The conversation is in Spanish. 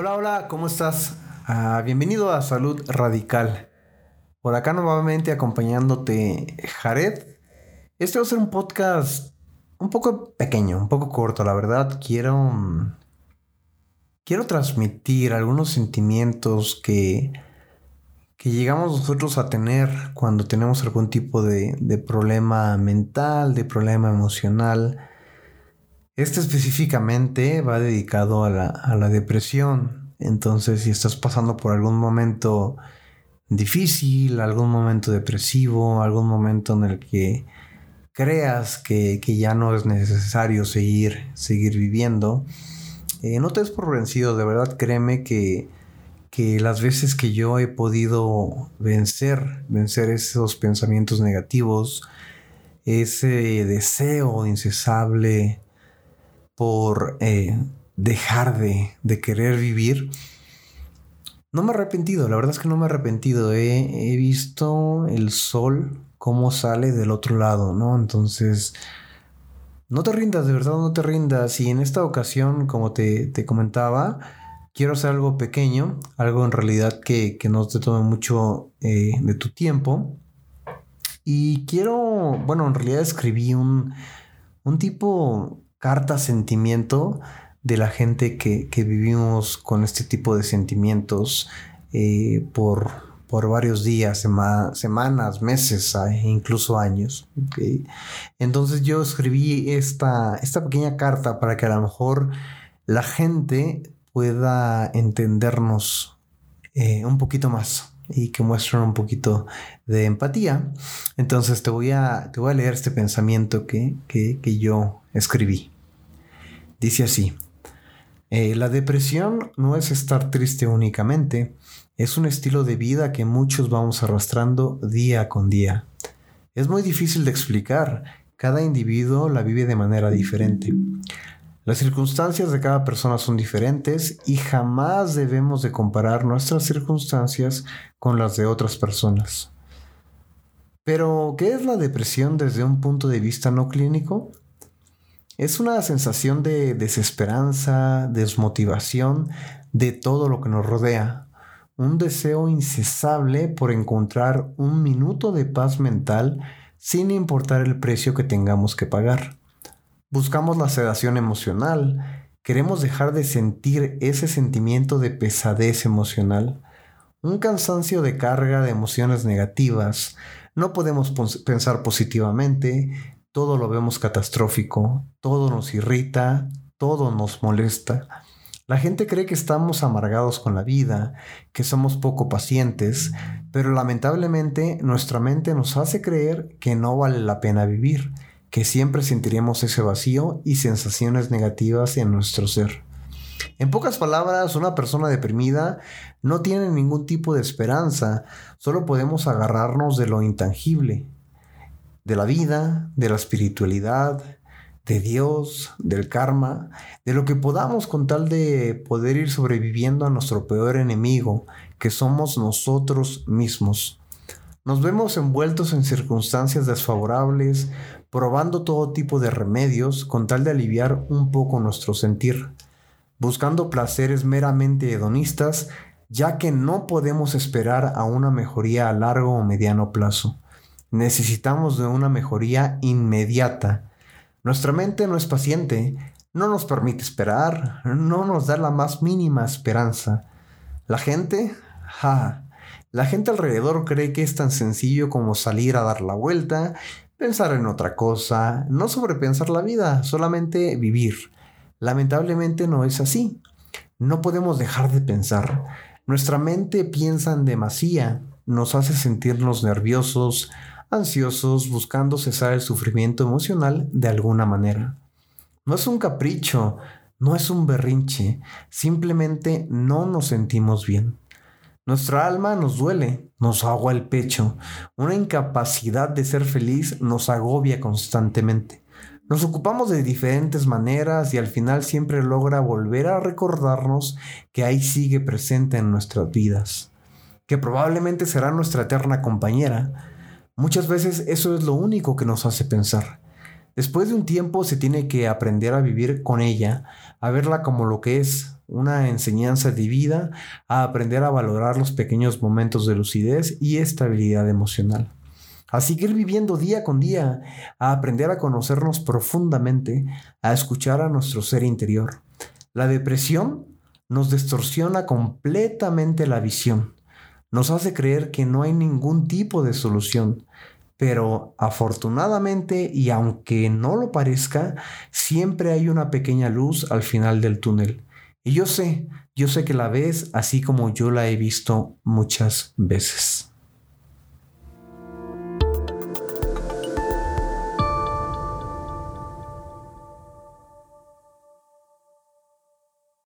Hola, hola, ¿cómo estás? Ah, bienvenido a Salud Radical. Por acá nuevamente acompañándote Jared. Este va a ser un podcast un poco pequeño, un poco corto, la verdad. Quiero... Mm, quiero transmitir algunos sentimientos que, que llegamos nosotros a tener cuando tenemos algún tipo de, de problema mental, de problema emocional este específicamente va dedicado a la, depresión. Entonces, si estás pasando por algún momento difícil, algún momento depresivo, algún momento en el que creas que, ya no es necesario seguir, seguir viviendo, eh, no te des por vencido, de verdad créeme que, que las veces que yo he podido vencer, vencer esos pensamientos negativos, ese deseo incesable por eh, dejar de, querer vivir. No me he arrepentido, la verdad es que no me he arrepentido. He, visto el sol cómo sale del otro lado, ¿no? Entonces, no te rindas, de verdad no te rindas. Y en esta ocasión, como te, comentaba, quiero hacer algo pequeño, algo en realidad que, no te tome mucho eh, de tu tiempo. Y quiero, bueno, en realidad escribí un, un tipo carta sentimiento de la gente que, vivimos con este tipo de sentimientos eh, por, por, varios días, semanas, meses, incluso años. Entonces yo escribí esta, esta pequeña carta para que a lo mejor la gente pueda entendernos eh, un poquito más y que muestren un poquito de empatía. Entonces te voy a, te voy a leer este pensamiento que, que yo escribí. Dice así, eh, la depresión no es estar triste únicamente, es un estilo de vida que muchos vamos arrastrando día con día. Es muy difícil de explicar, cada individuo la vive de manera diferente. Las circunstancias de cada persona son diferentes y jamás debemos de comparar nuestras circunstancias con las de otras personas. Pero, ¿qué es la depresión desde un punto de vista no clínico? Es una sensación de desesperanza, desmotivación de todo lo que nos rodea. Un deseo incesable por encontrar un minuto de paz mental sin importar el precio que tengamos que pagar. Buscamos la sedación emocional, queremos dejar de sentir ese sentimiento de pesadez emocional, un cansancio de carga de emociones negativas, no podemos pensar positivamente, todo lo vemos catastrófico, todo nos irrita, todo nos molesta. La gente cree que estamos amargados con la vida, que somos poco pacientes, pero lamentablemente nuestra mente nos hace creer que no vale la pena vivir, que siempre sentiremos ese vacío y sensaciones negativas en nuestro ser. En pocas palabras, una persona deprimida no tiene ningún tipo de esperanza, solo podemos agarrarnos de lo intangible, de la vida, de la espiritualidad, de Dios, del karma, de lo que podamos con tal de poder ir sobreviviendo a nuestro peor enemigo, que somos nosotros mismos. Nos vemos envueltos en circunstancias desfavorables, probando todo tipo de remedios con tal de aliviar un poco nuestro sentir, buscando placeres meramente hedonistas, ya que no podemos esperar a una mejoría a largo o mediano plazo. Necesitamos de una mejoría inmediata. Nuestra mente no es paciente, no nos permite esperar, no nos da la más mínima esperanza. La gente, ja, la gente alrededor cree que es tan sencillo como salir a dar la vuelta, pensar en otra cosa, no sobrepensar la vida, solamente vivir. Lamentablemente no es así. No podemos dejar de pensar. Nuestra mente piensa en demasía, nos hace sentirnos nerviosos, ansiosos buscando cesar el sufrimiento emocional de alguna manera. No es un capricho, no es un berrinche, simplemente no nos sentimos bien. Nuestra alma nos duele, nos agua el pecho, una incapacidad de ser feliz nos agobia constantemente. Nos ocupamos de diferentes maneras y al final siempre logra volver a recordarnos que ahí sigue presente en nuestras vidas, que probablemente será nuestra eterna compañera, Muchas veces eso es lo único que nos hace pensar. Después de un tiempo se tiene que aprender a vivir con ella, a verla como lo que es, una enseñanza de vida, a aprender a valorar los pequeños momentos de lucidez y estabilidad emocional. A seguir viviendo día con día, a aprender a conocernos profundamente, a escuchar a nuestro ser interior. La depresión nos distorsiona completamente la visión, nos hace creer que no hay ningún tipo de solución, pero afortunadamente y aunque no lo parezca, siempre hay una pequeña luz al final del túnel. Y yo sé, yo sé que la ves así como yo la he visto muchas veces.